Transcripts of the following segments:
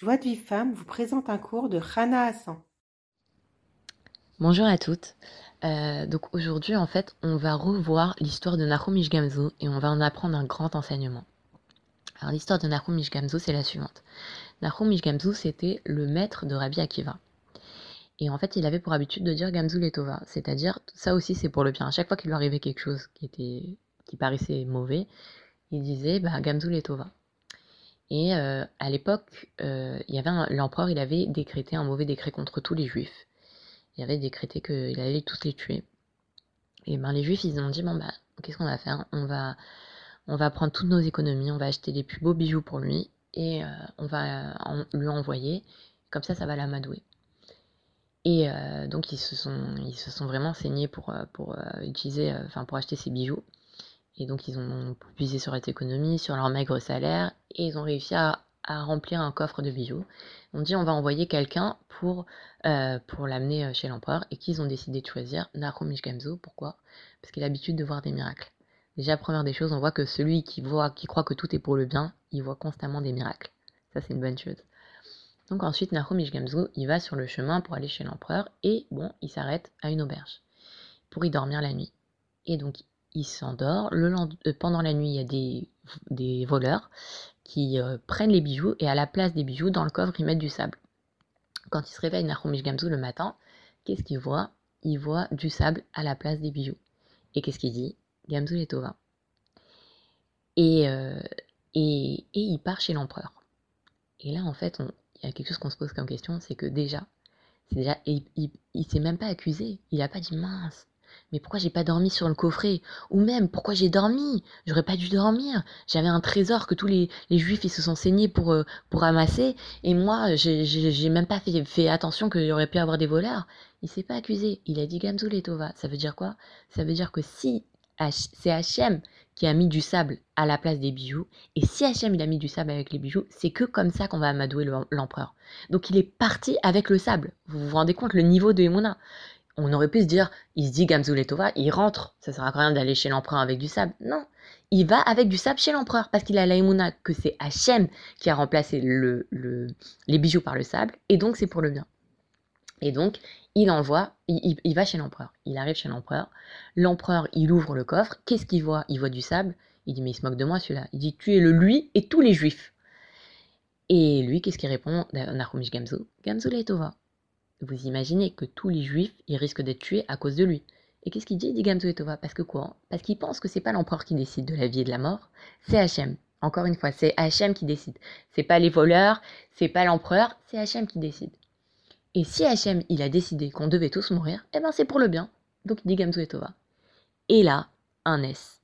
Joie de vie femme vous présente un cours de Rana Hassan. Bonjour à toutes. Euh, donc aujourd'hui, en fait, on va revoir l'histoire de Nahum Ishgamzu et on va en apprendre un grand enseignement. Alors l'histoire de Nahum Ishgamzu, c'est la suivante. Nahum Ishgamzu, c'était le maître de Rabbi Akiva. Et en fait, il avait pour habitude de dire Gamzu Letova, c'est-à-dire ça aussi c'est pour le bien. À chaque fois qu'il lui arrivait quelque chose qui était qui paraissait mauvais, il disait bah, Gamzu Letova. Et euh, à l'époque, euh, il y avait l'empereur, il avait décrété un mauvais décret contre tous les juifs. Il avait décrété qu'il allait tous les tuer. Et ben les juifs, ils ont dit bon bah qu'est-ce qu'on va faire? On va on va prendre toutes nos économies, on va acheter les plus beaux bijoux pour lui et euh, on va lui envoyer. Comme ça, ça va l'amadouer. Et donc ils se sont ils se sont vraiment saignés pour pour utiliser enfin pour acheter ces bijoux. Et donc, ils ont puisé sur cette économie, sur leur maigre salaire, et ils ont réussi à, remplir un coffre de bijoux. On dit on va envoyer quelqu'un pour, euh, l'amener euh, chez l'empereur, et qu'ils ont décidé de choisir Nahum Ishgamzu. Pourquoi? Parce qu'il a l'habitude de voir des miracles. Déjà, première des choses, on voit que celui qui voit, qui croit que tout est pour le bien, il voit constamment des miracles. Ça, c'est une bonne chose. Donc ensuite, Nahum Ishgamzu, il va sur le chemin pour aller chez l'empereur, et bon, il s'arrête à une auberge pour y dormir la nuit. Et donc, il s'endort. Euh, pendant la nuit, il y a des, voleurs qui euh, prennent les bijoux et à la place des bijoux, dans le coffre, ils mettent du sable. Quand il se réveille, Nahumish Gamzu, le matin, qu'est-ce qu'il voit Il voit du sable à la place des bijoux. Et qu'est-ce qu'il dit? Gamzu est Tova. Et, euh, et, et, il part chez l'empereur. Et là, en fait, il y a quelque chose qu'on se pose comme question, c'est que déjà, c'est il, il s'est même pas accusé. Il n'a pas dit mince, mais pourquoi j'ai pas dormi sur le coffret? Ou même, pourquoi j'ai dormi? J'aurais pas dû dormir. J'avais un trésor que tous les, juifs ils se sont saignés pour, euh, pour ramasser. Et moi, j'ai même pas fait, fait attention qu'il aurait pu avoir des voleurs. Il s'est pas accusé. Il a dit Gamzul et Tova. Ça veut dire quoi? Ça veut dire que si c'est Hachem qui a mis du sable à la place des bijoux, et si Hachem il a mis du sable avec les bijoux, c'est que comme ça qu'on va amadouer l'empereur. Donc il est parti avec le sable. Vous vous rendez compte le niveau de Emouna? On aurait pu se dire, il se dit Gamzul il rentre, ça sert à rien d'aller chez l'empereur avec du sable. Non, il va avec du sable chez l'empereur parce qu'il a l'aïmouna que c'est Hachem qui a remplacé le, les bijoux par le sable et donc c'est pour le bien. Et donc, il envoie, il, va chez l'empereur. Il arrive chez l'empereur. L'empereur, il ouvre le coffre. Qu'est-ce qu'il voit? Il voit du sable. Il dit, mais il se moque de moi celui-là. Il dit, tu es le lui et tous les juifs. Et lui, qu'est-ce qu'il répond? Nahumish Gamzu Gamzu Leitova. Vous imaginez que tous les juifs, ils risquent d'être tués à cause de lui. Et qu'est-ce qu'il dit, dit Gamzo Tova? Parce que quoi Parce qu'il pense que c'est pas l'empereur qui décide de la vie et de la mort, c'est Hachem. Encore une fois, c'est Hachem qui décide. C'est pas les voleurs, c'est pas l'empereur, c'est Hachem qui décide. Et si Hachem, il a décidé qu'on devait tous mourir, eh ben c'est pour le bien. Donc il dit Gamzo Tova. Et là, un S.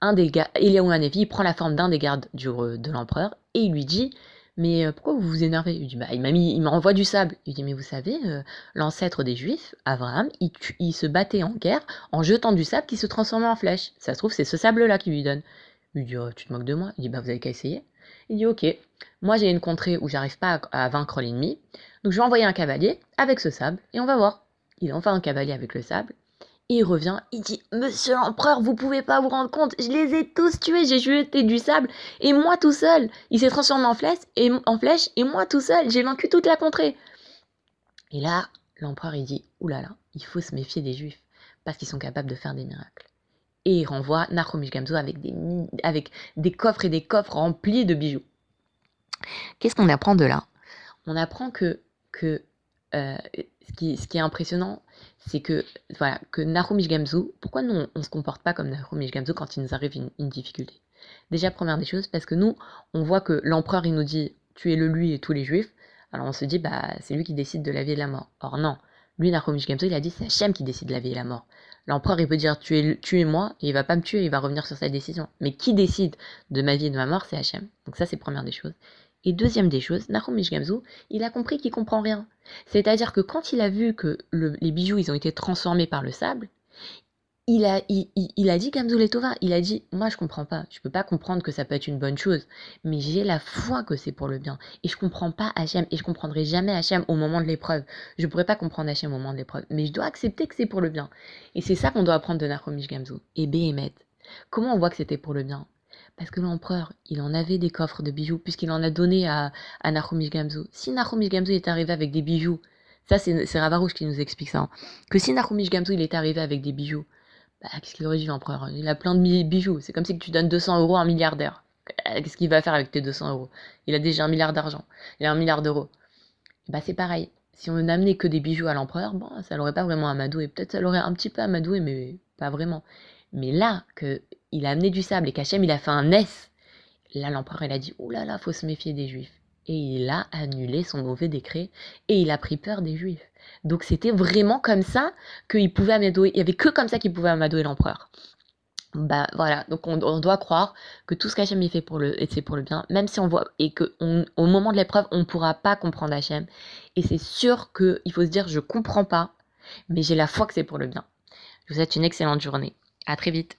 Un des gars, Eliaou il prend la forme d'un des gardes du, de l'empereur et il lui dit mais euh, pourquoi vous vous énervez? Il dit, bah, il m'a mis, il m'envoie du sable. Il dit, mais vous savez, euh, l'ancêtre des Juifs, Abraham, il, se battait en guerre en jetant du sable qui se transformait en flèche. Ça se trouve, c'est ce sable-là qui lui donne. Il dit, oh, tu te moques de moi? Il dit, bah, vous avez qu'à essayer. Il dit, ok, moi j'ai une contrée où j'arrive pas à, vaincre l'ennemi, donc je vais envoyer un cavalier avec ce sable et on va voir. Il envoie un cavalier avec le sable il revient, il dit Monsieur l'empereur, vous pouvez pas vous rendre compte, je les ai tous tués, j'ai jeté du sable, et moi tout seul, il s'est transformé en flèche, et, en flèche, et moi tout seul, j'ai vaincu toute la contrée. Et là, l'empereur il dit Oulala, là il faut se méfier des juifs, parce qu'ils sont capables de faire des miracles. Et il renvoie Nachomish Gamzo avec des, avec des coffres et des coffres remplis de bijoux. Qu'est-ce qu'on apprend de là? On apprend que, que euh, ce, qui, est impressionnant, c'est que, voilà, que Narumish Gamzu, pourquoi nous, on ne se comporte pas comme Narumish Gamzu quand il nous arrive une, difficulté? Déjà, première des choses, parce que nous, on voit que l'empereur, il nous dit tu es le lui et tous les juifs, alors on se dit bah c'est lui qui décide de la vie et de la mort. Or non, lui, Narumish Gamzu, il a dit c'est Hachem qui décide de la vie et la mort. L'empereur, il peut dire tu es, tu es moi, et il va pas me tuer, il va revenir sur sa décision. Mais qui décide de ma vie et de ma mort, c'est Hachem. Donc ça, c'est première des choses. Et deuxième des choses, Nahum Ishgamzu, il a compris qu'il comprend rien. C'est-à-dire que quand il a vu que les bijoux ils ont été transformés par le sable, il a, il, a dit Gamzu Letova, il a dit Moi je comprends pas, je peux pas comprendre que ça peut être une bonne chose, mais j'ai la foi que c'est pour le bien. Et je comprends pas Hachem, et je comprendrai jamais Hachem au moment de l'épreuve. Je pourrais pas comprendre Hachem au moment de l'épreuve, mais je dois accepter que c'est pour le bien. Et c'est ça qu'on doit apprendre de Nahum Ishgamzu. Et Behemet. Comment on voit que c'était pour le bien? Parce que l'empereur, il en avait des coffres de bijoux, puisqu'il en a donné à, à Narumish Gamzu. Si Narumish Gamzu est arrivé avec des bijoux, ça c'est Ravarouche qui nous explique ça, hein, que si Narumish Gamzu il est arrivé avec des bijoux, bah, qu'est-ce qu'il aurait dit l'empereur? Il a plein de bijoux. C'est comme si tu donnes 200 euros à un milliardaire. Euh, qu'est-ce qu'il va faire avec tes 200 euros? Il a déjà un milliard d'argent. Il a un milliard d'euros. Bah c'est pareil. Si on n'amenait que des bijoux à l'empereur, bon, ça l'aurait pas vraiment amadoué. Peut-être ça l'aurait un petit peu amadoué, mais pas vraiment. Mais là, que il a amené du sable et qu'Hachem il a fait un S, là l'empereur il a dit oh là là, faut se méfier des juifs. Et il a annulé son mauvais décret et il a pris peur des juifs. Donc c'était vraiment comme ça qu'il pouvait amadouer. Il y avait que comme ça qu'il pouvait amadouer l'empereur. Bah voilà, donc on, doit croire que tout ce qu'Hachem fait pour le, c'est pour le bien, même si on voit et que au moment de l'épreuve on ne pourra pas comprendre Hachem. Et c'est sûr qu'il faut se dire je comprends pas, mais j'ai la foi que c'est pour le bien. Je vous souhaite une excellente journée. À très vite.